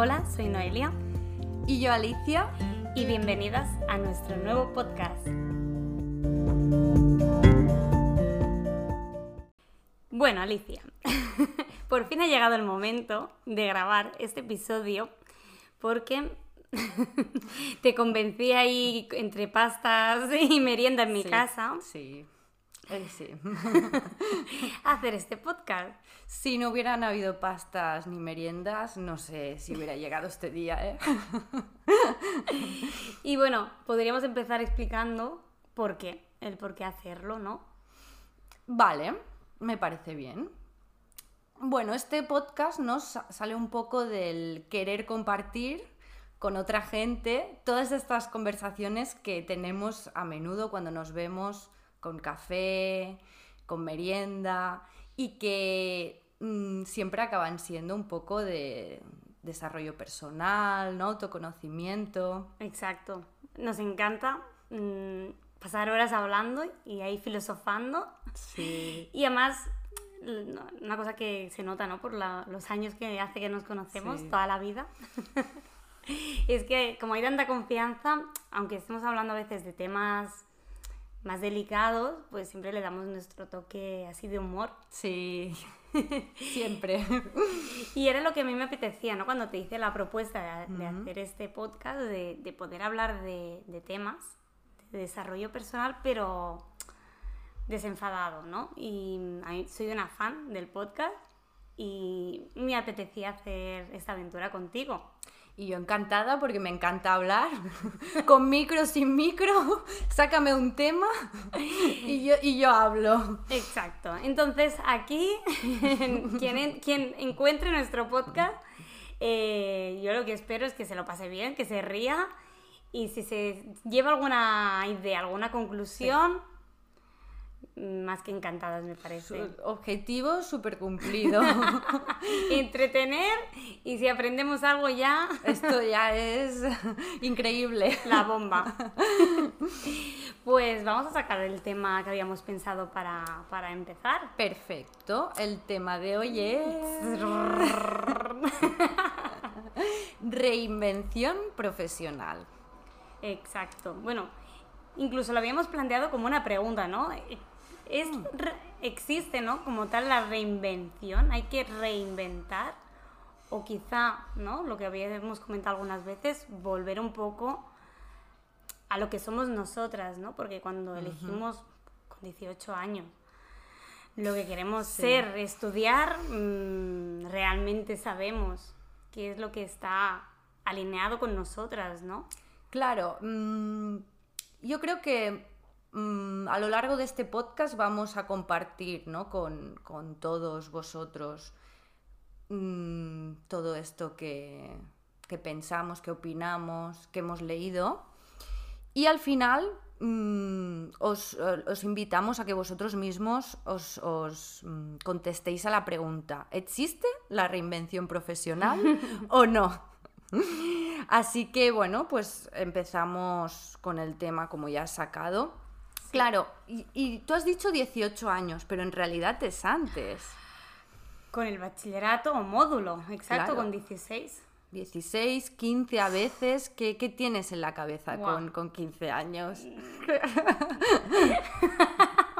Hola, soy Noelia. Y yo Alicia. Y bienvenidas a nuestro nuevo podcast. Bueno, Alicia, por fin ha llegado el momento de grabar este episodio porque te convencí ahí entre pastas y merienda en mi casa. Sí. Eh, sí. hacer este podcast. Si no hubieran habido pastas ni meriendas, no sé si hubiera llegado este día, ¿eh? y bueno, podríamos empezar explicando por qué, el por qué hacerlo, ¿no? Vale, me parece bien. Bueno, este podcast nos sale un poco del querer compartir con otra gente todas estas conversaciones que tenemos a menudo cuando nos vemos con café, con merienda y que mm, siempre acaban siendo un poco de desarrollo personal, ¿no? autoconocimiento. Exacto. Nos encanta mm, pasar horas hablando y ahí filosofando. Sí. Y además, una cosa que se nota, ¿no? Por los años que hace que nos conocemos, toda la vida. es que como hay tanta confianza, aunque estemos hablando a veces de temas más delicados, pues siempre le damos nuestro toque así de humor. Sí, siempre. y era lo que a mí me apetecía, ¿no? Cuando te hice la propuesta de, hacer este podcast, de, poder hablar de, temas de desarrollo personal, pero desenfadado, ¿no? Y soy una fan del podcast y me apetecía hacer esta aventura contigo. Y yo encantada porque me encanta hablar, con micro, sin micro, sácame un tema y yo, y yo hablo. Exacto. Entonces aquí, quien, quien encuentre nuestro podcast, eh, yo lo que espero es que se lo pase bien, que se ría y si se lleva alguna idea, alguna conclusión más que encantadas, me parece. objetivo súper cumplido. Entretener y si aprendemos algo ya... Esto ya es increíble. La bomba. pues vamos a sacar el tema que habíamos pensado para, para empezar. Perfecto. El tema de hoy es... Reinvención profesional. Exacto. Bueno, incluso lo habíamos planteado como una pregunta, ¿no? Es, existe, ¿no? Como tal la reinvención, hay que reinventar o quizá, ¿no? Lo que habíamos comentado algunas veces, volver un poco a lo que somos nosotras, ¿no? Porque cuando elegimos con 18 años lo que queremos ser, estudiar, mm, realmente sabemos qué es lo que está alineado con nosotras, ¿no? Claro, mm, yo creo que Mm, a lo largo de este podcast vamos a compartir con, todos vosotros mm, todo esto que, pensamos, que opinamos, que hemos leído. Y al final mm, os, invitamos a que vosotros mismos os, os contestéis a la pregunta, ¿existe la reinvención profesional o no? Así que bueno, pues empezamos con el tema como ya has sacado. Claro, y, tú has dicho 18 años, pero en realidad es antes. Con el bachillerato o módulo, exacto, con 16. 16, 15 a veces. ¿Qué, tienes en la cabeza con, con 15 años?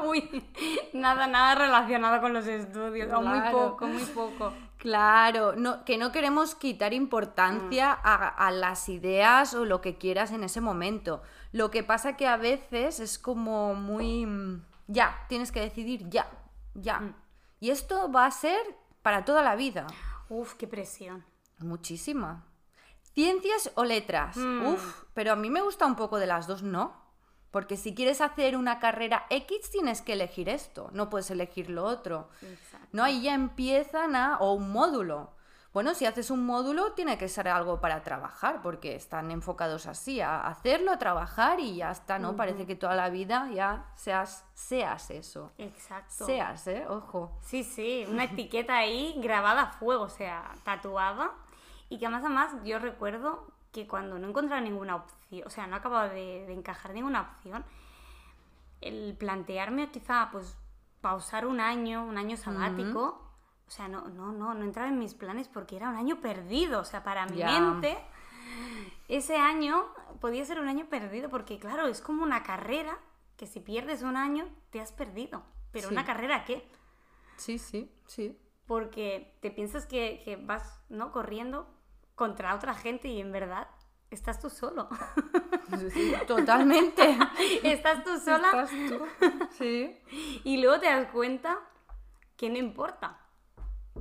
Uy, nada, nada relacionado con los estudios, o muy poco, muy poco. Claro, no, que no queremos quitar importancia mm. a, las ideas o lo que quieras en ese momento. Lo que pasa que a veces es como muy... Mm, ya, tienes que decidir ya, ya. Mm. Y esto va a ser para toda la vida. Uf, qué presión. Muchísima. Ciencias o letras. Uf, pero a mí me gusta un poco de las dos, ¿no? Porque si quieres hacer una carrera X tienes que elegir esto, no puedes elegir lo otro. No, ahí ya empiezan a... o un módulo. Bueno, si haces un módulo tiene que ser algo para trabajar, porque están enfocados así, a hacerlo, a trabajar y ya está, ¿no? Parece que toda la vida ya seas, seas eso. Exacto. Seas, ¿eh? Ojo. Sí, sí, una etiqueta ahí grabada a fuego, o sea, tatuada. Y que además, además, yo recuerdo que cuando no encontraba ninguna opción, o sea, no acababa de, encajar ninguna opción, el plantearme quizá, pues, pausar un año, un año sabático, o sea, no, no, no, no entraba en mis planes porque era un año perdido. O sea, para mi mente, ese año podía ser un año perdido porque, claro, es como una carrera que si pierdes un año, te has perdido. Pero Sí. una carrera, ¿qué? Sí, sí, sí. Porque te piensas que, que vas, ¿no? Corriendo contra otra gente y en verdad estás tú solo. Sí, totalmente. estás tú sola Estás tú. Sí. y luego te das cuenta que no importa.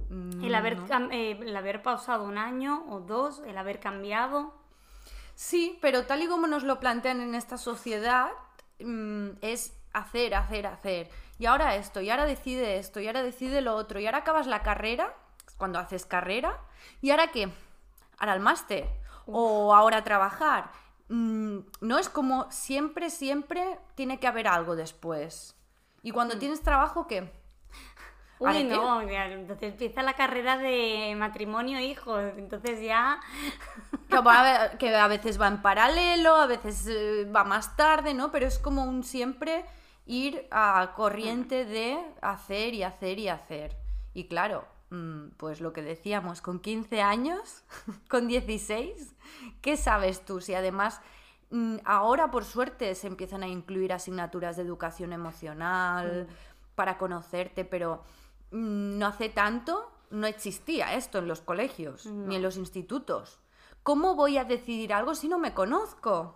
Mm, El haber, no. eh, el haber pausado un año o dos, el haber cambiado. Sí, pero tal y como nos lo plantean en esta sociedad, mm, es hacer, hacer, hacer. Y ahora esto, y ahora decide esto, y ahora decide lo otro, y ahora acabas la carrera, cuando haces carrera, y ahora qué? Ahora el máster, o ahora trabajar. Mm, no es como siempre, siempre tiene que haber algo después. Y cuando tienes trabajo, ¿qué? ¿Ahora Uy, no, ya, entonces empieza la carrera de matrimonio, hijos. Entonces ya. Que va- que a veces va en paralelo, a veces eh, va más tarde, ¿no? Pero es como un siempre ir a corriente de hacer y hacer y hacer. Y claro, mm, pues lo que decíamos, con 15 años, con 16, ¿qué sabes tú? Si además mm, ahora por suerte se empiezan a incluir asignaturas de educación emocional para conocerte, pero mm, no hace tanto no existía esto en los colegios ni en los institutos. ¿Cómo voy a decidir algo si no me conozco?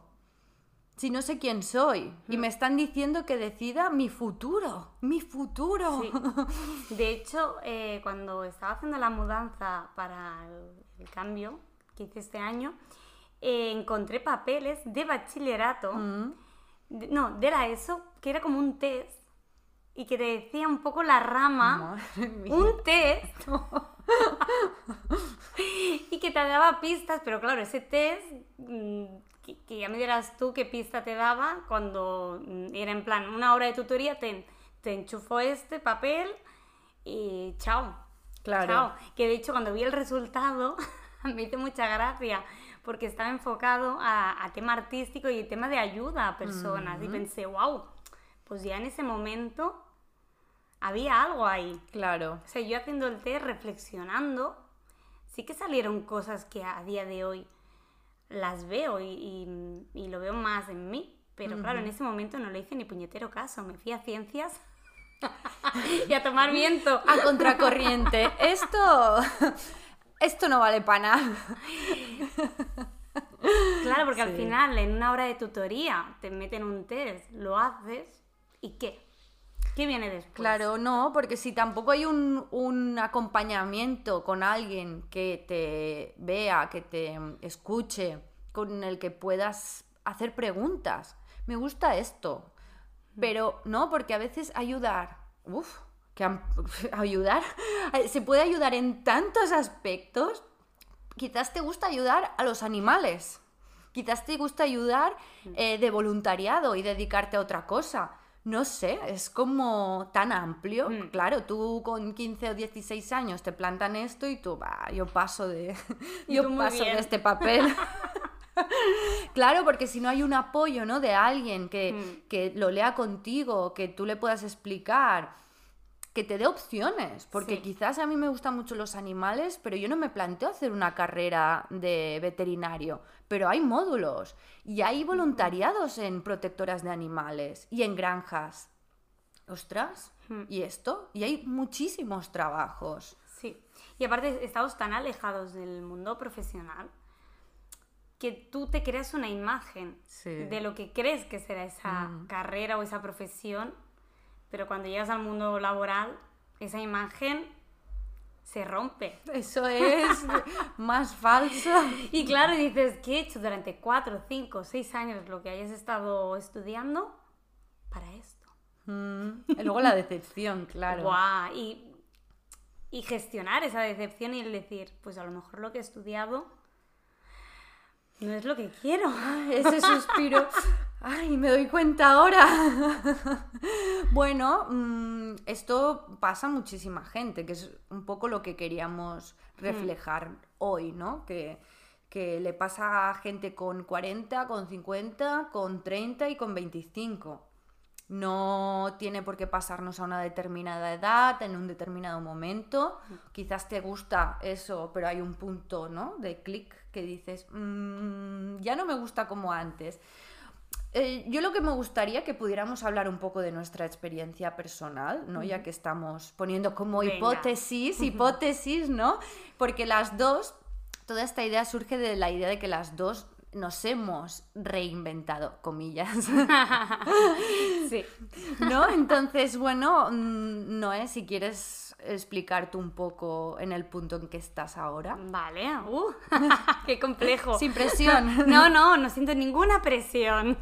Si no sé quién soy y me están diciendo que decida mi futuro, mi futuro. Sí. De hecho, eh, cuando estaba haciendo la mudanza para el, el cambio que hice este año, eh, encontré papeles de bachillerato, Mm. de- no, de la ESO, que era como un test y que te decía un poco la rama, Madre mía. un test y que te daba pistas, pero claro, ese test, mm, que, que ya me dirás tú qué pista te daba cuando mm, era en plan una hora de tutoría, te, te enchufó este papel y chao. Claro. Chao. Que de hecho cuando vi el resultado me hizo mucha gracia porque estaba enfocado a, a tema artístico y tema de ayuda a personas y pensé, wow, pues ya en ese momento había algo ahí. Claro. O sea, yo haciendo el test, reflexionando, sí que salieron cosas que a día de hoy las veo y, y- y lo veo más en mí. Pero claro, en ese momento no le hice ni puñetero caso. Me fui a ciencias y a tomar viento. A contracorriente. Esto. Esto no vale para nada. Claro, porque al final en una hora de tutoría te meten un test, lo haces y ¿qué? ¿Qué viene después? Claro, no, porque si tampoco hay un, un acompañamiento con alguien que te vea, que te escuche, con el que puedas hacer preguntas. Me gusta esto. Pero no, porque a veces ayudar. Uf, que ayudar. Se puede ayudar en tantos aspectos. Quizás te gusta ayudar a los animales. Quizás te gusta ayudar eh, de voluntariado y dedicarte a otra cosa. No sé, es como tan amplio. Mm. Claro, tú con 15 o 16 años te plantan esto y tú, va, yo paso de, yo paso de este papel. Claro, porque si no hay un apoyo, ¿no? De alguien que, Mm. que lo lea contigo, que tú le puedas explicar, que te dé opciones. Porque Sí. quizás a mí me gustan mucho los animales, pero yo no me planteo hacer una carrera de veterinario. Pero hay módulos y hay voluntariados en protectoras de animales y en granjas. Ostras, Mm. ¿y esto? Y hay muchísimos trabajos. Sí. Y aparte estamos tan alejados del mundo profesional que tú te creas una imagen Sí. de lo que crees que será esa Mm. carrera o esa profesión, pero cuando llegas al mundo laboral, esa imagen se rompe. Eso es más falso. Y claro, dices, ¿qué he hecho durante cuatro, cinco, seis años lo que hayas estado estudiando para esto? Mm, Y luego la decepción, claro. Y, y gestionar esa decepción y el decir, pues a lo mejor lo que he estudiado no es lo que quiero. Ese suspiro. Ay, me doy cuenta ahora. bueno, mm, esto pasa a muchísima gente, que es un poco lo que queríamos reflejar hoy, ¿no? Que, que le pasa a gente con 40, con 50, con 30 y con 25. no tiene por qué pasarnos a una determinada edad, en un determinado momento. Quizás te gusta eso, pero hay un punto, ¿no? De clic que dices, "Mm, ya no me gusta como antes. Eh, yo lo que me gustaría que pudiéramos hablar un poco de nuestra experiencia personal, ¿no? Ya que estamos poniendo como Venga. hipótesis, hipótesis, ¿no? Porque las dos, toda esta idea surge de la idea de que las dos nos hemos reinventado, comillas, Sí. ¿no? Entonces, bueno, mm, Noé, si quieres explicarte un poco en el punto en que estás ahora. Vale. Uh, qué complejo. Sin presión. No, no, no siento ninguna presión.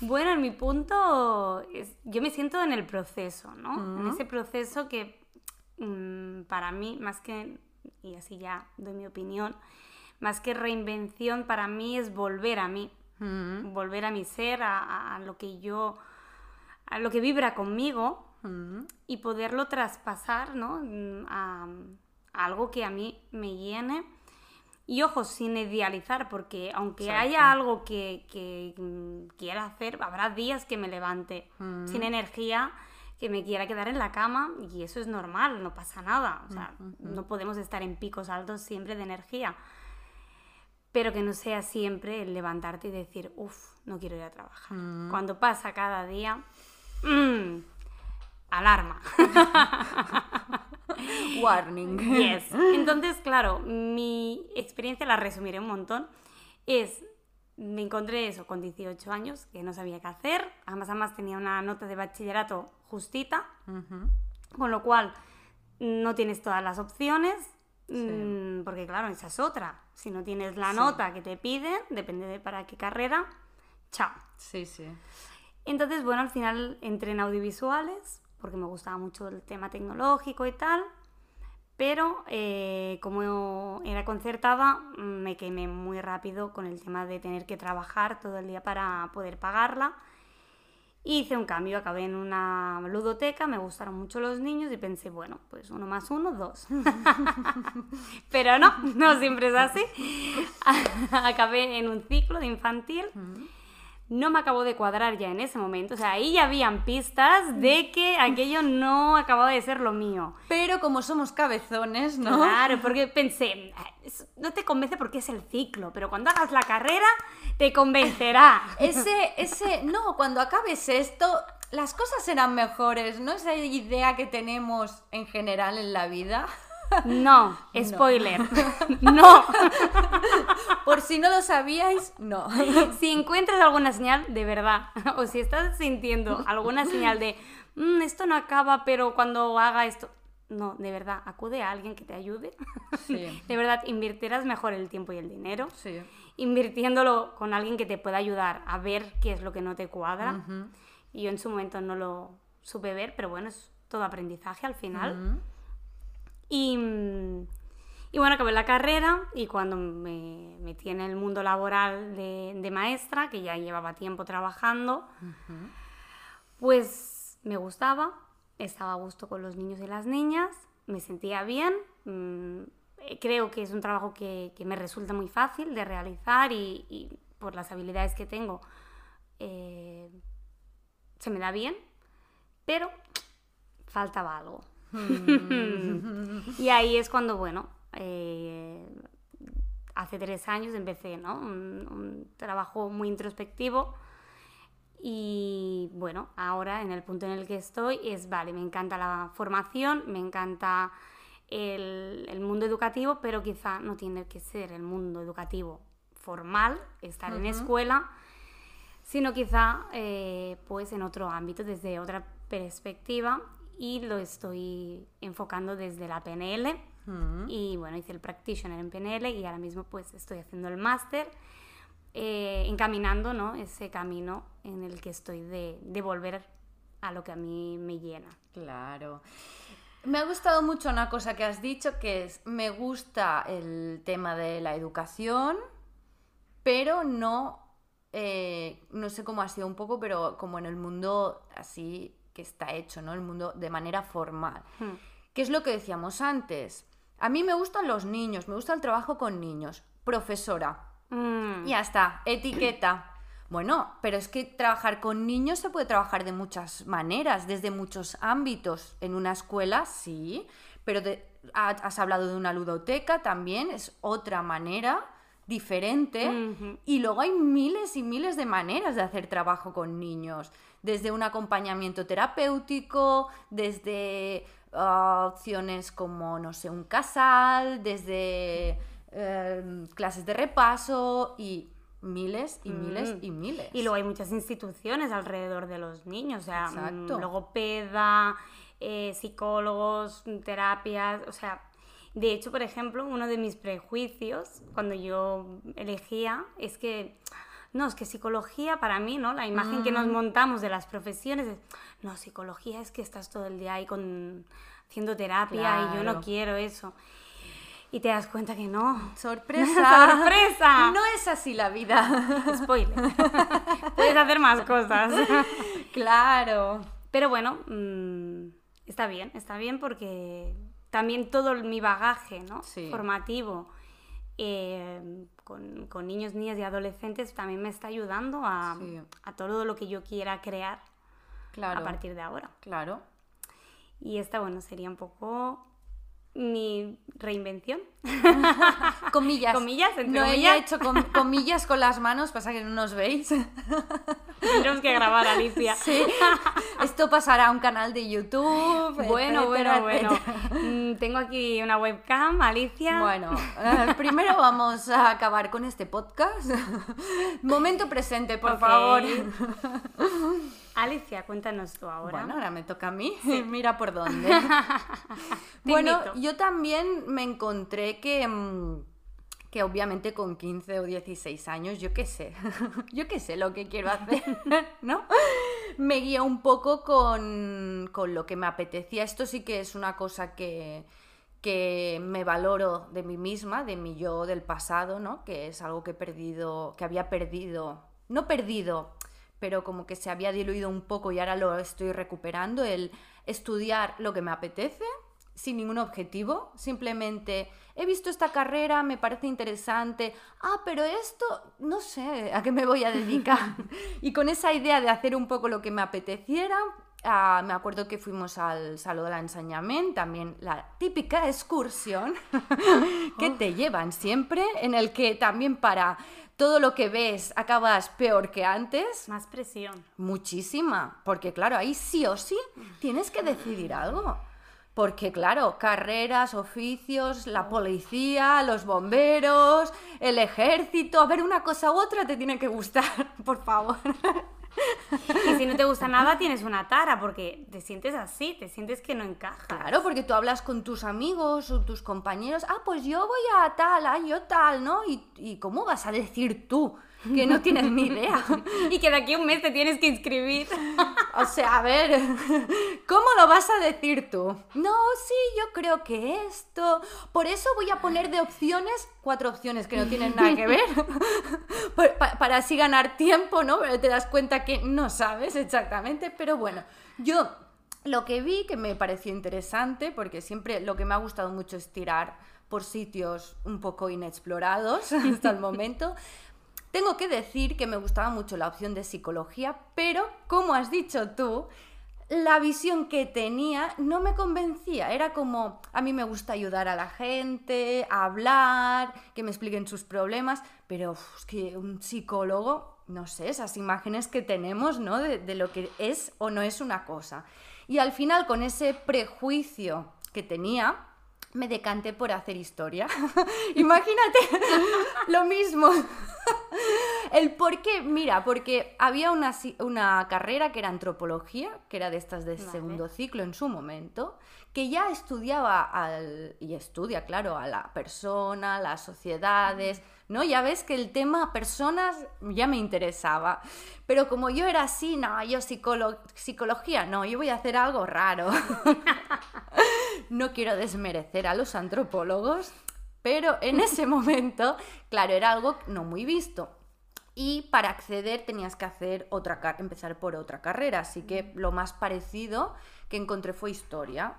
Bueno, en mi punto, es- yo me siento en el proceso, ¿no? En ese proceso que mm, para mí, más que, y así ya doy mi opinión, más que reinvención, para mí es volver a mí, Mm, volver a mi ser, a, lo que yo, a lo que vibra conmigo mm, y poderlo traspasar, ¿no? A, a algo que a mí me llene. Y ojo, sin idealizar, porque aunque Exacto. haya algo que, que, quiera hacer, habrá días que me levante Mm. sin energía, que me quiera quedar en la cama, y eso es normal, no pasa nada. O sea, no podemos estar en picos altos siempre de energía. Pero que no sea siempre el levantarte y decir, uff, no quiero ir a trabajar. Cuando pasa cada día, mm, alarma. Warning. Yes. Entonces, claro, mi experiencia, la resumiré un montón, es, me encontré eso con 18 años, que no sabía qué hacer, además, además tenía una nota de bachillerato justita, Ujú. con lo cual no tienes todas las opciones, mm, porque claro, esa es otra. Si no tienes la Sí. nota que te piden, depende de para qué carrera, chao. Sí, sí. Entonces, bueno, al final entré en audiovisuales, porque me gustaba mucho el tema tecnológico y tal, pero eh, como era concertada, me quemé muy rápido con el tema de tener que trabajar todo el día para poder pagarla. Hice un cambio, acabé en una ludoteca, me gustaron mucho los niños y pensé, bueno, pues uno más uno, dos. Pero no, no siempre es así. acabé en un ciclo de infantil no me acabó de cuadrar ya en ese momento. O sea, ahí ya habían pistas de que aquello no acababa de ser lo mío. Pero como somos cabezones, ¿no? Claro, porque pensé, "Ah, no te convence porque es el ciclo, pero cuando hagas la carrera te convencerá. Ese, ese, no, cuando acabes esto, las cosas serán mejores, ¿no? Esa idea que tenemos en general en la vida. No, spoiler. No. Por si no lo sabíais, no. Si encuentras alguna señal, de verdad, o si estás sintiendo alguna señal de, "Mm, esto no acaba, pero cuando haga esto, no, de verdad, acude a alguien que te ayude. Sí. De verdad, invertirás mejor el tiempo y el dinero. Sí. invirtiéndolo con alguien que te pueda ayudar a ver qué es lo que no te cuadra. Y yo en su momento no lo supe ver, pero bueno, es todo aprendizaje al final. Ujú. Y, y bueno, acabé la carrera y cuando me metí en el mundo laboral de, de maestra, que ya llevaba tiempo trabajando, pues me gustaba, estaba a gusto con los niños y las niñas, me sentía bien. mm, eh, creo que es un trabajo que, que me resulta muy fácil de realizar y, y por las habilidades que tengo eh, se me da bien, pero faltaba algo. Y ahí es cuando, bueno, eh, hace tres años empecé, ¿no? Un, un trabajo muy introspectivo. Y bueno, ahora en el punto en el que estoy es, vale, me encanta la formación, me encanta el, el mundo educativo, pero quizá no tiene que ser el mundo educativo formal, estar en escuela, sino quizá eh, pues en otro ámbito, desde otra perspectiva y lo estoy enfocando desde la PNL Ujú. y bueno, hice el practitioner en PNL y ahora mismo pues estoy haciendo el máster eh, encaminando ¿no? ese camino en el que estoy de, de volver a lo que a mí me llena. Claro. Me ha gustado mucho una cosa que has dicho, que es, me gusta el tema de la educación, pero no, eh, no sé cómo ha sido un poco, pero como en el mundo así que está hecho, ¿no? El mundo de manera formal. Hmm. ¿Qué es lo que decíamos antes? A mí me gustan los niños, me gusta el trabajo con niños. Profesora. Mm, Ya está, etiqueta. Bueno, pero es que trabajar con niños se puede trabajar de muchas maneras, desde muchos ámbitos. En una escuela, sí, pero has hablado de una ludoteca también, es otra manera diferente. Y luego hay miles y miles de maneras de hacer trabajo con niños, desde un acompañamiento terapéutico, desde ah, opciones como, no sé, un casal, desde em, clases de repaso y miles y miles mm. y miles. Y luego hay muchas instituciones alrededor de los niños, o sea, mm, logopeda, eh, psicólogos, terapias, o sea, de hecho, por ejemplo, uno de mis prejuicios cuando yo elegía es que no, es que psicología para mí, ¿no? La imagen que nos mm. montamos de las profesiones es, no, psicología es que estás todo el día ahí con, haciendo terapia y yo no quiero eso y te das cuenta que no. ¡Sorpresa! ¡Sorpresa! No es así la vida. Spoiler. Puedes hacer más cosas. Claro. Pero bueno, mm, está bien, está bien porque también todo mi bagaje ¿no? formativo eh, con, con, niños, niñas y adolescentes también me está ayudando a, a todo lo que yo quiera crear claro. a partir de ahora. Claro. Y esta, bueno, sería un poco mi reinvención. comillas. Comillas, no he hecho comillas con las manos, pasa que no nos veis. Tenemos que grabar, Alicia. Sí. Esto pasará a un canal de YouTube. Bueno, bueno, bueno. Mm, tengo aquí una webcam, Alicia. Bueno, eh, primero vamos a acabar con este podcast. Momento presente, por favor. Alicia, cuéntanos tú ahora. Bueno, ahora me toca a mí. Mira por dónde. bueno, yo también me encontré que, mm, que obviamente con 15 o 16 años, yo qué sé, yo qué sé lo que quiero hacer, ¿no? Me guía un poco con, con lo que me apetecía. Esto sí que es una cosa que, que me valoro de mí misma, de mi yo del pasado, ¿no? Que es algo que he perdido, que había perdido, no perdido, pero como que se había diluido un poco y ahora lo estoy recuperando, el estudiar lo que me apetece sin ningún objetivo, simplemente he visto esta carrera, me parece interesante, ah, pero esto no sé a qué me voy a dedicar. y con esa idea de hacer un poco lo que me apeteciera, ah, me acuerdo que fuimos al Salón de la Enseñamiento, también la típica excursión que te llevan siempre, en el que también para todo lo que ves acabas peor que antes. Más presión. Muchísima, porque claro, ahí sí o sí tienes que decidir algo. Porque claro, carreras, oficios, la policía, los bomberos, el ejército, a ver una cosa u otra te tiene que gustar, por favor. Y si no te gusta nada, tienes una tara, porque te sientes así, te sientes que no encaja. Claro, porque tú hablas con tus amigos o tus compañeros, ah, pues yo voy a tal, ah, yo tal, ¿no? ¿Y, y cómo vas a decir tú que no tienes ni idea. y que de aquí a un mes te tienes que inscribir. o sea, a ver, ¿cómo lo vas a decir tú? No, sí, yo creo que esto. Por eso voy a poner de opciones cuatro opciones que no tienen nada que ver. para así ganar tiempo, ¿no? Pero te das cuenta que no sabes exactamente. Pero bueno, yo lo que vi que me pareció interesante, porque siempre lo que me ha gustado mucho es tirar por sitios un poco inexplorados hasta el momento. Tengo que decir que me gustaba mucho la opción de psicología, pero como has dicho tú, la visión que tenía no me convencía. Era como, a mí me gusta ayudar a la gente, hablar, que me expliquen sus problemas, pero es que un psicólogo, no sé, esas imágenes que tenemos, ¿no? De lo que es o no es una cosa. Y al final, con ese prejuicio que tenía, me decanté por hacer historia. Imagínate lo mismo. El por qué, mira, porque había una, una, carrera que era antropología, que era de estas de segundo ciclo en su momento, que ya estudiaba al, y estudia, claro, a la persona, las sociedades, ¿no? Ya ves que el tema personas ya me interesaba. Pero como yo era así, no, yo psicología, no, yo voy a hacer algo raro. No quiero desmerecer a los antropólogos, pero en ese momento, claro, era algo no muy visto. Y para acceder tenías que hacer otra empezar por otra carrera, así que lo más parecido que encontré fue historia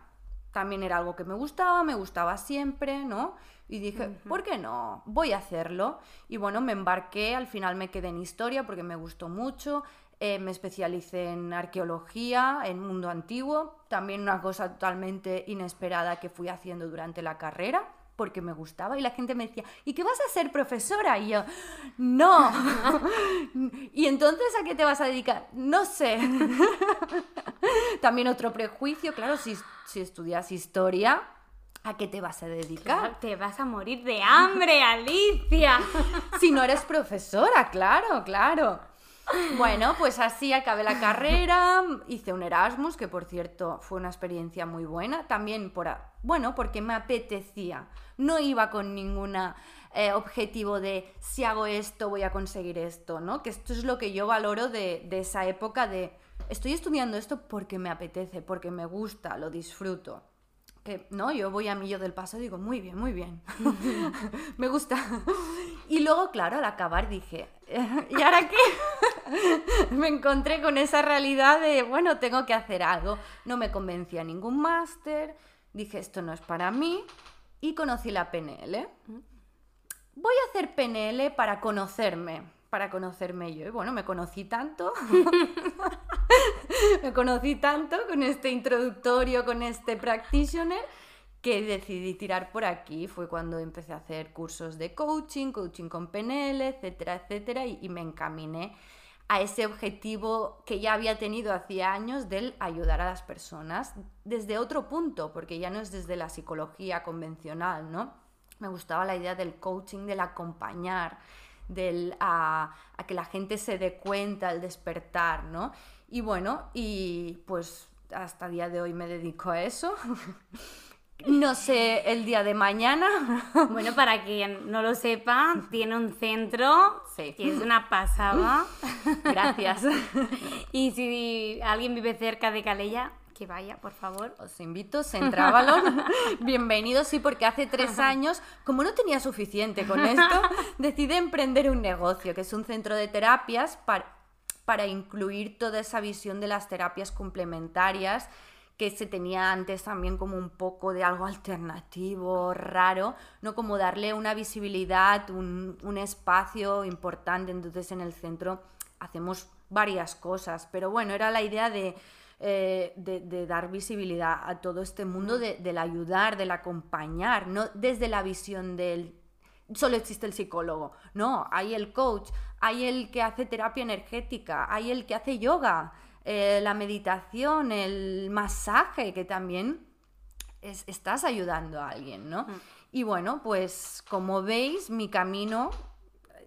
también era algo que me gustaba, me gustaba siempre, ¿no? Y dije, ¿por qué no? Voy a hacerlo. Y bueno, me embarqué, al final me quedé en historia porque me gustó mucho. Eh, me especialicé en arqueología, en mundo antiguo, también una cosa totalmente inesperada que fui haciendo durante la carrera porque me gustaba y la gente me decía, ¿y qué vas a ser profesora? Y yo, no. ¿Y entonces a qué te vas a dedicar? No sé. También otro prejuicio, claro, si, si estudias historia, ¿a qué te vas a dedicar? te vas a morir de hambre, Alicia. si no eres profesora, claro, claro. Bueno, pues así acabé la carrera, hice un Erasmus, que por cierto fue una experiencia muy buena, también por, bueno, porque me apetecía, no iba con ningún eh, objetivo de si hago esto voy a conseguir esto, ¿no? Que esto es lo que yo valoro de, de esa época de estoy estudiando esto porque me apetece, porque me gusta, lo disfruto no, yo voy a mí yo del paso y digo, muy bien, muy bien, me gusta. Y luego, claro, al acabar dije, ¿y ahora qué? me encontré con esa realidad de, bueno, tengo que hacer algo. No me convencía ningún máster, dije, esto no es para mí, y conocí la PNL. Voy a hacer PNL para conocerme para conocerme yo. Y bueno, me conocí tanto, me conocí tanto con este introductorio, con este practitioner, que decidí tirar por aquí. Fue cuando empecé a hacer cursos de coaching, coaching con PNL, etcétera, etcétera, y, me encaminé a ese objetivo que ya había tenido hacía años del ayudar a las personas desde otro punto, porque ya no es desde la psicología convencional, ¿no? Me gustaba la idea del coaching, del acompañar, del, a, que la gente se dé cuenta, al despertar, ¿no? Y bueno, y pues hasta el día de hoy me dedico a eso. No sé el día de mañana. Bueno, para quien no lo sepa, tiene un centro que es una pasada. Gracias. Y si alguien vive cerca de Calella, que vaya, por favor. Os invito, Centravalon. Bienvenidos, sí, porque hace tres años, como no tenía suficiente con esto, decidí emprender un negocio, que es un centro de terapias para, para incluir toda esa visión de las terapias complementarias que se tenía antes también como un poco de algo alternativo, raro, ¿no? Como darle una visibilidad, un, un espacio importante. Entonces en el centro hacemos varias cosas, pero bueno, era la idea de eh, de, dar visibilidad a todo este mundo del ayudar, del acompañar, no desde la visión del solo existe el psicólogo, no, hay el coach, hay el que hace terapia energética, hay el que hace yoga, eh, la meditación, el masaje, que también estás ayudando a alguien, ¿no? Mm. Y bueno, pues como veis, mi camino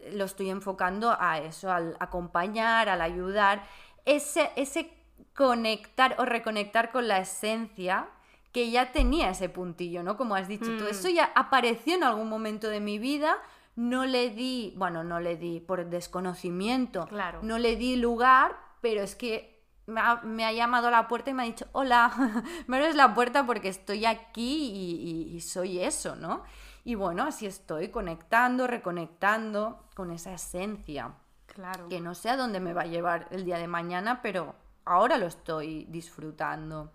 eh, lo estoy enfocando a eso, al acompañar, al ayudar. Ese, ese conectar o reconectar con la esencia que ya tenía ese puntillo, ¿no? Como has dicho tú, eso mm. ya apareció en algún momento de mi vida, no le di, bueno, no le di por desconocimiento, claro. no le di lugar, pero es que me ha, llamado a la puerta y me ha dicho, hola, me abres la puerta porque estoy aquí y, soy eso, ¿no? Y bueno, así estoy conectando, reconectando con esa esencia. Claro. Que no sé a dónde me va a llevar el día de mañana, pero ahora lo estoy disfrutando.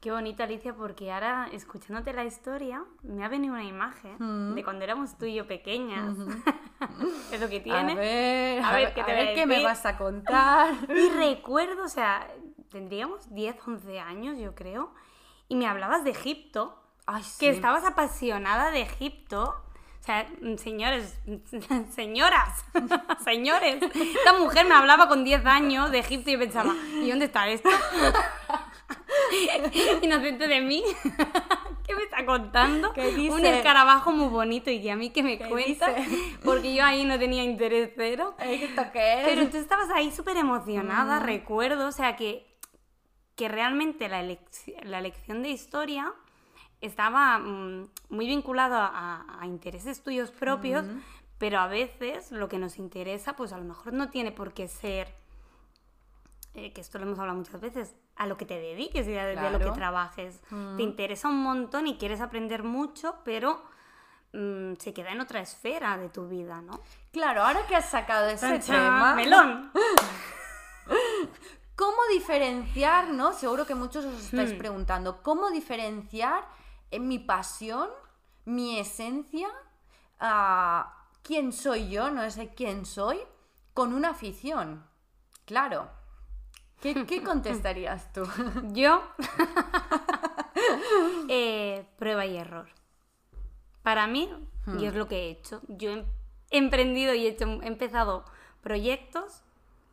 Qué bonita, Alicia, porque ahora, escuchándote la historia, me ha venido una imagen mm. de cuando éramos tú y yo pequeñas. es lo que tiene. A ver, a ver, ¿qué, te qué me vas a contar. y recuerdo, o sea, tendríamos 10, 11 años, yo creo, y me hablabas de Egipto. Ay, Que estabas apasionada de Egipto o sea, señores, señoras, señores. Esta mujer me hablaba con 10 años de Egipto y pensaba, ¿y dónde está esto? Inocente de mí. ¿Qué me está contando? Un escarabajo muy bonito y que a mí que me cuenta. Porque yo ahí no tenía interés cero. ¿Esto qué es? Pero tú estabas ahí súper emocionada, mm. recuerdo. O sea, que, que realmente la, la lección de historia estaba mm, muy vinculado a, intereses tuyos propios, pero a veces lo que nos interesa, pues a lo mejor no tiene por qué ser, eh, que esto lo hemos hablado muchas veces, a lo que te dediques y a, lo que trabajes. Te interesa un montón y quieres aprender mucho, pero mm, se queda en otra esfera de tu vida, ¿no? Claro, ahora que has sacado ese tema... ¡Melón! ¿Cómo diferenciar, no? Seguro que muchos os estáis Hmm. preguntando, ¿cómo diferenciar eh, mi pasión, mi esencia, a quién soy yo, no sé quién soy, con una afición? Claro. ¿Qué, qué contestarías tú? Yo, eh, prueba y error. Para mí, y es lo que he hecho, yo he emprendido y he, hecho, he empezado proyectos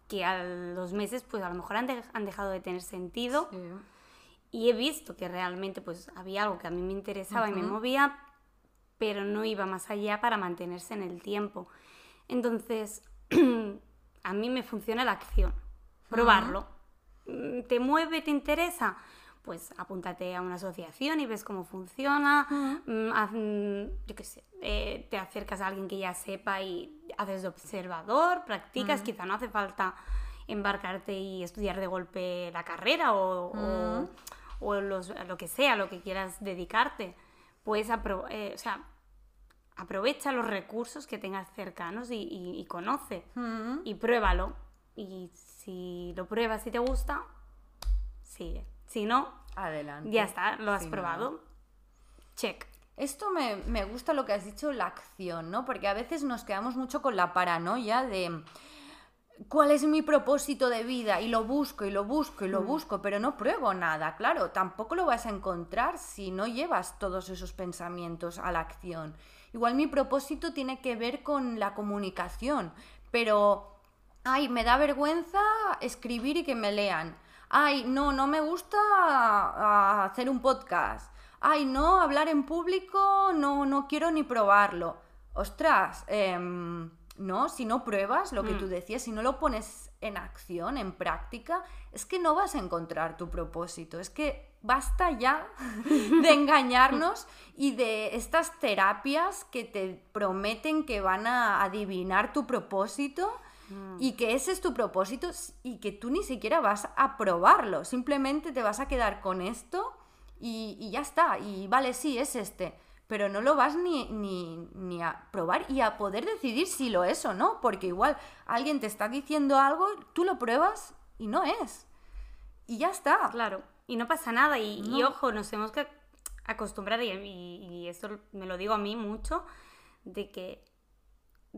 que a los meses pues a lo mejor han, de- han dejado de tener sentido y he visto que realmente pues había algo que a mí me interesaba y me movía, pero no iba más allá para mantenerse en el tiempo. Entonces, a mí me funciona la acción, probarlo. ¿Te mueve, te interesa? Pues apúntate a una asociación y ves cómo funciona. Mm, haz, mm, yo qué sé, eh, te acercas a alguien que ya sepa y haces de observador, practicas. Quizá no hace falta embarcarte y estudiar de golpe la carrera o, o- o los- lo que sea, lo que quieras dedicarte. Pues apro- eh, o sea, aprovecha los recursos que tengas cercanos y, y- y conoce Mm. y pruébalo. Y si lo pruebas y te gusta, sigue. Si no, Adelante. ya está, lo has no. probado. Check. Esto me, me gusta lo que has dicho, la acción, ¿no? Porque a veces nos quedamos mucho con la paranoia de cuál es mi propósito de vida y lo busco y lo busco y lo busco, pero no pruebo nada. Claro, tampoco lo vas a encontrar si no llevas todos esos pensamientos a la acción. Igual mi propósito tiene que ver con la comunicación, pero, ay, me da vergüenza escribir y que me lean. Ay, no, no me gusta ah, hacer un podcast. Ay, no, hablar en público, no, no quiero ni probarlo. Ostras, em, no, si no pruebas lo que tú decías, si no lo pones en acción, en práctica, es que no vas a encontrar tu propósito. Es que basta ya de engañarnos y de estas terapias que te prometen que van a adivinar tu propósito y que ese es tu propósito y que tú ni siquiera vas a probarlo. Simplemente te vas a quedar con esto y, y ya está. Y vale, sí, es este. Pero no lo vas ni, ni, ni a probar y a poder decidir si lo es o no. Porque igual alguien te está diciendo algo, tú lo pruebas y no es. Y ya está. Claro. Y no pasa nada. Y, y No. ojo, nos tenemos que acostumbrar, y, y- y esto me lo digo a mí mucho, de que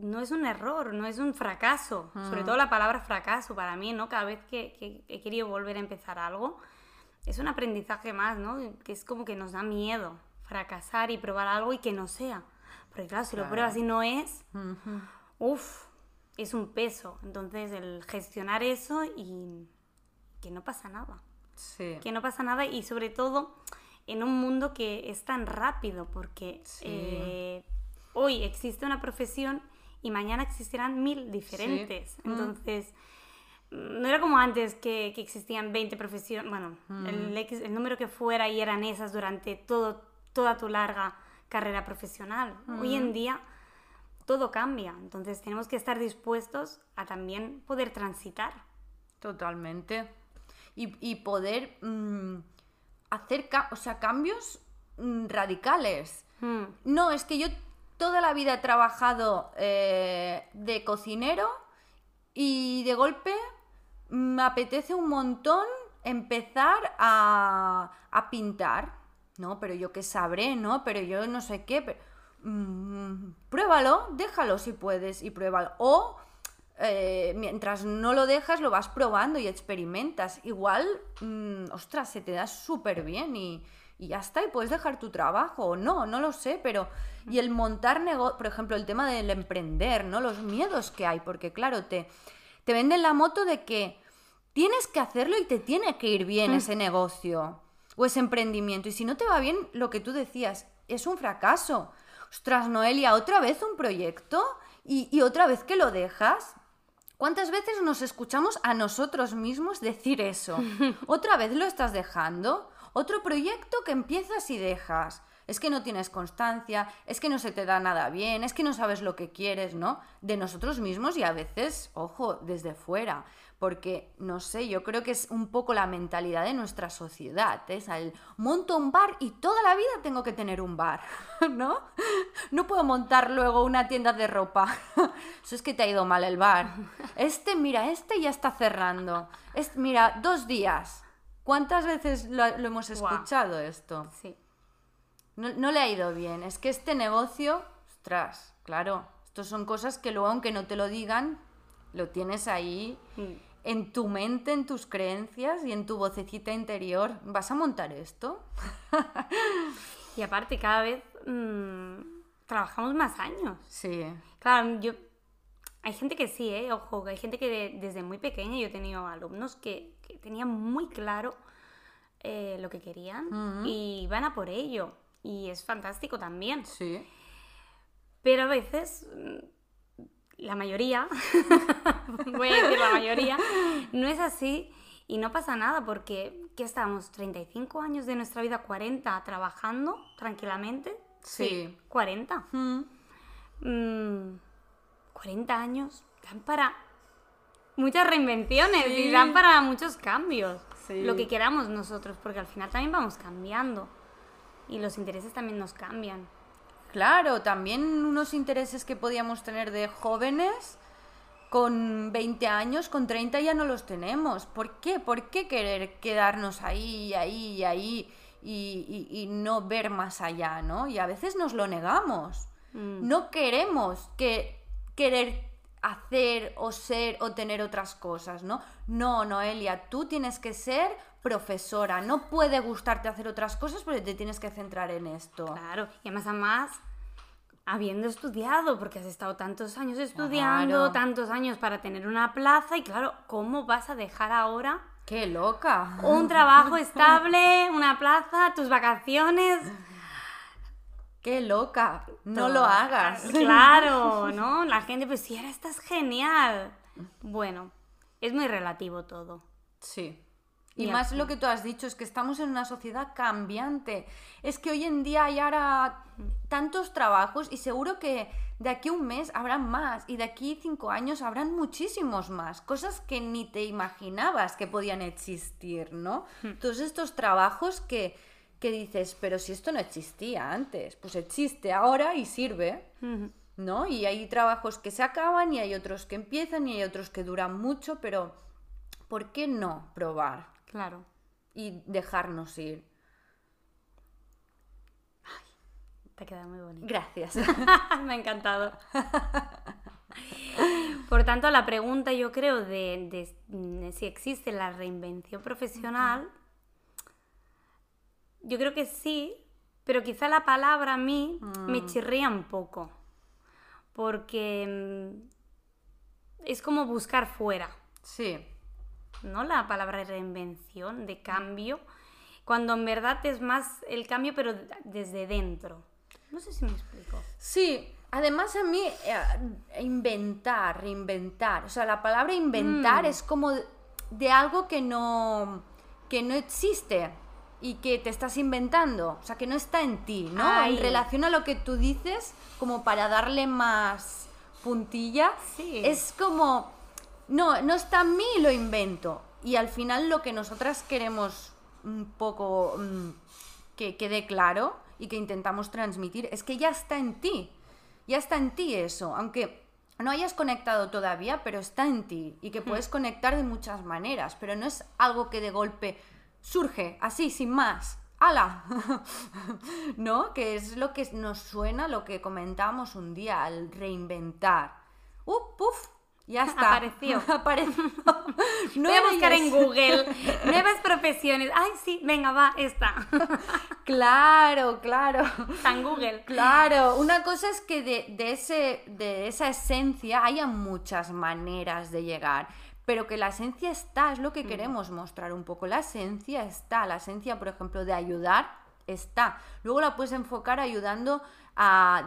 no es un error, no es un fracaso. Sobre todo la palabra fracaso para mí, ¿no? Cada vez que, que he querido volver a empezar algo, es un aprendizaje más, ¿no? Que es como que nos da miedo fracasar y probar algo y que no sea. Porque claro, si lo pruebas y no es, uff, es un peso. Entonces, el gestionar eso y que no pasa nada. Sí. Que no pasa nada y sobre todo en un mundo que es tan rápido porque Sí. eh, hoy existe una profesión y mañana existirán mil diferentes. Mm. Entonces, no era como antes que, que existían 20 profesiones, bueno, Mm. el, número que fuera y eran esas durante todo, toda tu larga carrera profesional. Hoy Mm. en día todo cambia, entonces tenemos que estar dispuestos a también poder transitar. Totalmente. Y, y poder mm, hacer o sea, cambios mm, radicales. Mm, No, es que yo toda la vida he trabajado eh, de cocinero y de golpe me apetece un montón empezar a, a pintar. No, pero yo qué sabré, ¿no? Pero yo no sé qué. pero- Mm, pruébalo, déjalo si puedes y pruébalo. O eh, mientras no lo dejas, lo vas probando y experimentas. Igual, mm, ostras, se te da súper bien y, y ya está, y puedes dejar tu trabajo o no, no lo sé, pero... Y el montar negocio, por ejemplo, el tema del emprender, ¿no? Los miedos que hay, porque claro, te, te venden la moto de que tienes que hacerlo y te tiene que ir bien ese negocio o ese emprendimiento. Y si no te va bien, lo que tú decías, es un fracaso. Ostras, Noelia, otra vez un proyecto y, y otra vez que lo dejas. ¿Cuántas veces nos escuchamos a nosotros mismos decir eso? ¿Otra vez lo estás dejando? Otro proyecto que empiezas y dejas. Es que no tienes constancia, es que no se te da nada bien, es que no sabes lo que quieres, ¿no? De nosotros mismos y a veces, ojo, desde fuera porque, no sé, yo creo que es un poco la mentalidad de nuestra sociedad, es el monto un bar y toda la vida tengo que tener un bar, ¿no? No puedo montar luego una tienda de ropa. Eso es que te ha ido mal el bar. Este, mira, este ya está cerrando. Es, mira, dos días. ¿Cuántas veces lo, hemos escuchado esto? Sí. No, no le ha ido bien. Es que este negocio, ostras, claro, estos son cosas que luego, aunque no te lo digan, lo tienes ahí. Mm en tu mente, en tus creencias y en tu vocecita interior, ¿vas a montar esto? y aparte, cada vez mm, trabajamos más años. Sí. Claro, yo... Hay gente que sí, ¿eh? Ojo, hay gente que desde muy pequeña yo he tenido alumnos que, tenían muy claro eh, lo que querían y van a por ello. Y es fantástico también. Sí. Pero a veces la mayoría, voy a decir la mayoría, no es así y no pasa nada porque, ¿qué estamos? ¿35 años de nuestra vida, 40 trabajando tranquilamente? Sí. 40. 40 mm, años dan para muchas reinvenciones y dan para muchos cambios. Lo que queramos nosotros, porque al final también vamos cambiando y los intereses también nos cambian. Claro, también unos intereses que podíamos tener de jóvenes con 20 años, con 30 ya no los tenemos. ¿Por qué? ¿Por qué querer quedarnos ahí, ahí, ahí y, y, no ver más allá, ¿no? Y a veces nos lo negamos. Mm. No queremos que querer hacer o ser o tener otras cosas, ¿no? No, Noelia, tú tienes que ser profesora, no puede gustarte hacer otras cosas porque te tienes que centrar en esto. Claro, y además, además habiendo estudiado, porque has estado tantos años estudiando, tantos años para tener una plaza y claro, ¿cómo vas a dejar ahora? ¡Qué loca! Un trabajo estable, una plaza, tus vacaciones. ¡Qué loca! No lo hagas. Claro, ¿no? La gente, pues si ahora estás genial. Bueno, es muy relativo todo. Sí. Y, más lo que tú has dicho es que estamos en una sociedad cambiante. Es que hoy en día hay ahora tantos trabajos y seguro que de aquí a un mes habrán más y de aquí cinco años habrán muchísimos más. Cosas que ni te imaginabas que podían existir, ¿no? Hmm. Todos estos trabajos que, que dices, pero si esto no existía antes, pues existe ahora y sirve. ¿No? Y hay trabajos que se acaban y hay otros que empiezan y hay otros que duran mucho, pero ¿por qué no probar? Claro. Y dejarnos ir. Ay, te queda muy bonito. Gracias. Me ha encantado. Por tanto, la pregunta yo creo de, si existe la reinvención profesional, yo creo que sí, pero quizá la palabra a mí me mm. chirría un poco, porque mm, es como buscar fuera. Sí. ¿no? La palabra reinvención, de cambio, cuando en verdad es más el cambio, pero desde dentro. No sé si me explico. Sí, además a mí eh, inventar, reinventar, o sea, la palabra inventar mm. es como de algo que no, que no existe y que te estás inventando, o sea, que no está en ti, ¿no? En relación a lo que tú dices, como para darle más puntilla, sí. es como no, no está en mí, lo invento. Y al final lo que nosotras queremos un poco mm, que quede claro y que intentamos transmitir es que ya está en ti. Ya está en ti eso, aunque no hayas conectado todavía, pero está en ti y que hmm. puedes conectar de muchas maneras, pero no es algo que de golpe surge así, sin más. ¡Hala! ¿No? Que es lo que nos suena, lo que comentamos un día al reinventar. ¡Uf! ¡Puf! Ya está. Apareció. Apareció. No Voy a buscar en Google nuevas profesiones. Ay, sí, venga, va, esta. claro, claro. Está en Google. Claro. Una cosa es que de, ese, de esa esencia haya muchas maneras de llegar. Pero que la esencia está, es lo que queremos mostrar un poco. La esencia está. La esencia, por ejemplo, de ayudar está. Luego la puedes enfocar ayudando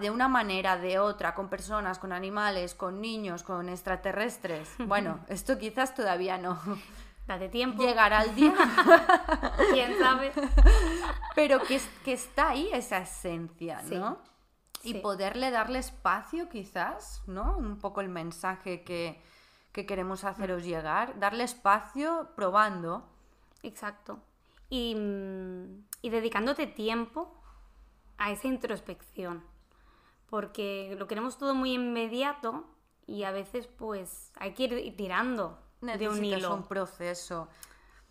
de una manera, de otra, con personas, con animales, con niños, con extraterrestres. Bueno, esto quizás todavía no. Date tiempo. llegar al día, ¿Quién sabe? pero que, que está ahí esa esencia, Sí. ¿no? Y Sí. poderle darle espacio quizás, ¿no? Un poco el mensaje que, que queremos haceros llegar, darle espacio probando. Exacto. Y, mm, y dedicándote tiempo a esa introspección. Porque lo queremos todo muy inmediato y a veces pues hay que ir tirando de un Necesitas hilo. un proceso.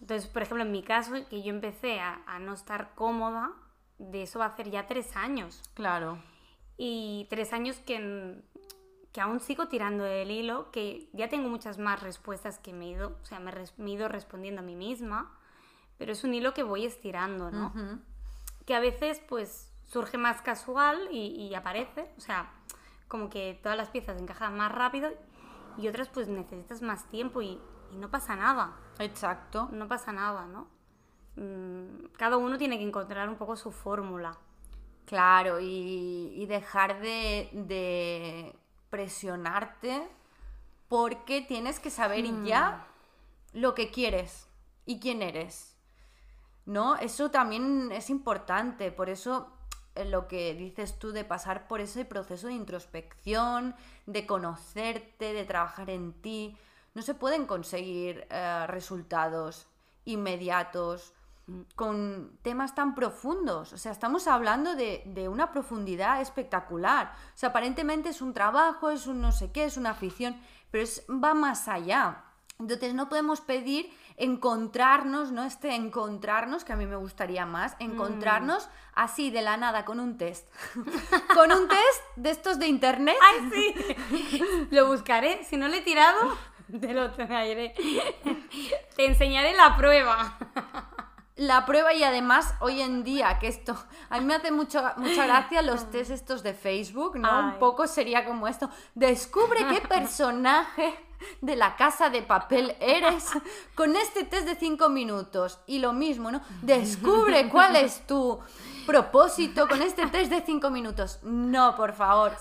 Entonces, por ejemplo, en mi caso, que yo empecé a, a no estar cómoda, de eso va a hacer ya tres años. Claro. Y tres años que, que aún sigo tirando del hilo, que ya tengo muchas más respuestas que me he ido, o sea, me, res- me he ido respondiendo a mí misma, pero es un hilo que voy estirando, ¿no? Que a veces, pues, surge más casual y, y aparece, o sea, como que todas las piezas encajan más rápido y otras, pues, necesitas más tiempo y, y no pasa nada Exacto. no pasa nada, ¿no? Mm, Cada uno tiene que encontrar un poco su fórmula. Claro, y, y dejar de, de presionarte porque tienes que saber ya lo que quieres y quién eres. ¿No? Eso también es importante, por eso eh, lo que dices tú de pasar por ese proceso de introspección, de conocerte, de trabajar en ti, no se pueden conseguir eh, resultados inmediatos con temas tan profundos. O sea, estamos hablando de, de una profundidad espectacular. O sea, aparentemente es un trabajo, es un no sé qué, es una afición, pero es, va más allá. Entonces no podemos pedir encontrarnos, ¿no? Este encontrarnos, que a mí me gustaría más, encontrarnos así de la nada con un test. con un test de estos de internet. ¡Ay, sí! lo buscaré. Si no lo he tirado, te lo traeré. Te enseñaré la prueba. La prueba y además hoy en día, que esto, a mí me hace mucho, mucha gracia los test estos de Facebook, ¿no? Ay. Un poco sería como esto, descubre qué personaje de la casa de papel eres con este test de cinco minutos. Y lo mismo, ¿no? Descubre cuál es tu propósito con este test de cinco minutos. No, por favor,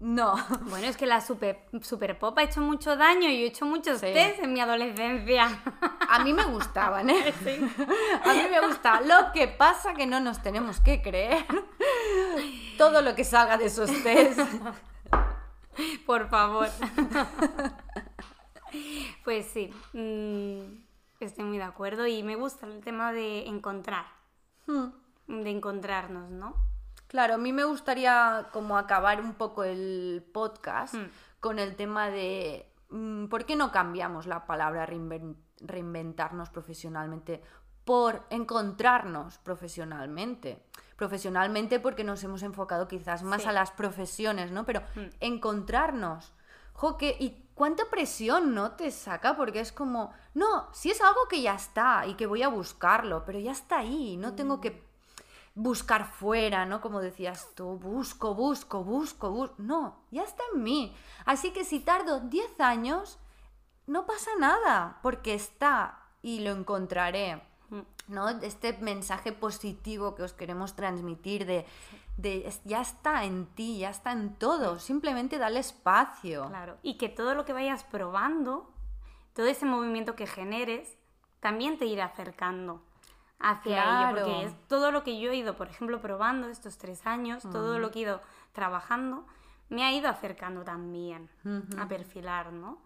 no. Bueno, es que la super, super pop ha hecho mucho daño y he hecho muchos Sí. test en mi adolescencia. A mí me gustaban, ¿eh? Sí. A mí me gusta. Lo que pasa que no nos tenemos que creer todo lo que salga de esos test. Por favor. Pues sí, mm, estoy muy de acuerdo y me gusta el tema de encontrar, Hmm. de encontrarnos, ¿no? Claro, a mí me gustaría como acabar un poco el podcast Hmm. con el tema de mm, ¿por qué no cambiamos la palabra reinven- reinventarnos profesionalmente por encontrarnos profesionalmente? Profesionalmente porque nos hemos enfocado quizás más Sí. a las profesiones, ¿no? Pero Hmm. encontrarnos. Jo, que- y cuánta presión no te saca porque es como, no, si es algo que ya está y que voy a buscarlo, pero ya está ahí, no tengo que buscar fuera, ¿no? Como decías tú, busco, busco, busco, busco. No, ya está en mí. Así que si tardo 10 años, no pasa nada, porque está y lo encontraré. Mm. ¿no? Este mensaje positivo que os queremos transmitir de, de ya está en ti, ya está en todo, simplemente dale espacio. Claro. Y que todo lo que vayas probando, todo ese movimiento que generes, también te irá acercando hacia ello. Claro. Porque es todo lo que yo he ido, por ejemplo, probando estos tres años, todo lo que he ido trabajando, me ha ido acercando también a perfilar, ¿no?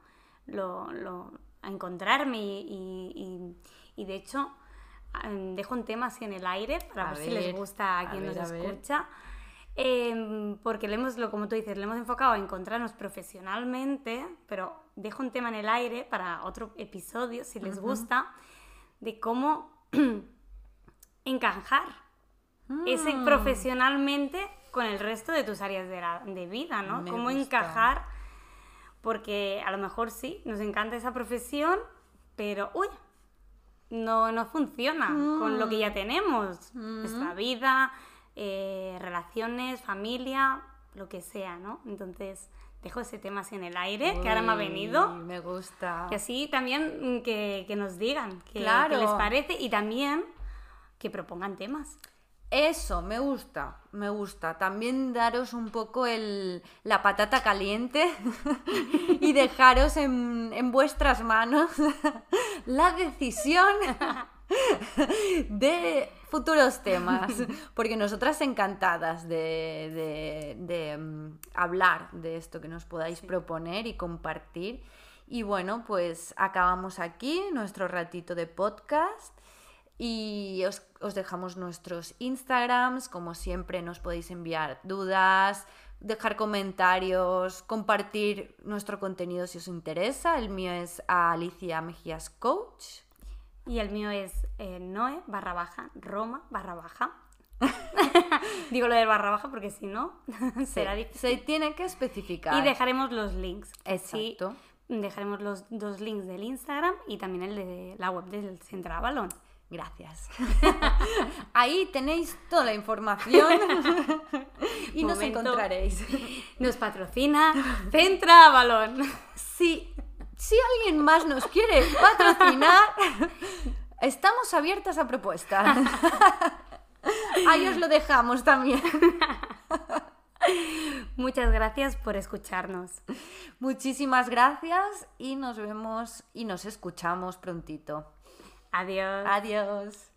Lo, lo- a encontrarme y, y- y- y, de hecho ah, dejo un tema así en el aire para A ver, si les ver, gusta a a quien ver, nos a ver. escucha. Em, porque le hemos, lo, como tú dices, le hemos enfocado a encontrarnos profesionalmente, pero dejo un tema en el aire para otro episodio, si les gusta, de cómo encajar ese Mm. profesionalmente con el resto de tus áreas de, la- de vida, ¿no? Me cómo gusta. encajar, porque a lo mejor sí, nos encanta esa profesión, pero uy, no, no funciona con lo que Mm. ya tenemos, nuestra vida, eh, relaciones, familia, lo que sea, ¿no? Entonces, dejo ese tema así en el aire, que ahora me ha venido. Me gusta. Y así también mm, que, que nos digan qué, Claro. qué les parece y también que propongan temas. Eso, me gusta, me gusta. También daros un poco el, la patata caliente y dejaros en, en vuestras manos la decisión de futuros temas, porque nosotras encantadas de, de, de, mm, hablar de esto que nos podáis proponer y compartir. Y bueno, pues acabamos aquí nuestro ratito de podcast. Y os, os, dejamos nuestros Instagrams, como siempre nos podéis enviar dudas, dejar comentarios, compartir nuestro contenido si os interesa. El mío es Alicia Mejías Coach. Y el mío es eh, Noe barra baja, Roma barra baja. Digo lo de barra baja porque si no será difícil. Se tiene que especificar. Y dejaremos los links. Exacto. Sí, dejaremos los dos links del Instagram y también el de la web del Centro Balón. Gracias. Ahí tenéis toda la información y nos Momento. encontraréis. Nos patrocina Centra Balón. Si, si alguien más nos quiere patrocinar, estamos abiertas a propuestas. Ahí os lo dejamos también. Muchas gracias por escucharnos. Muchísimas gracias y nos vemos y nos escuchamos prontito. Adiós. Adiós.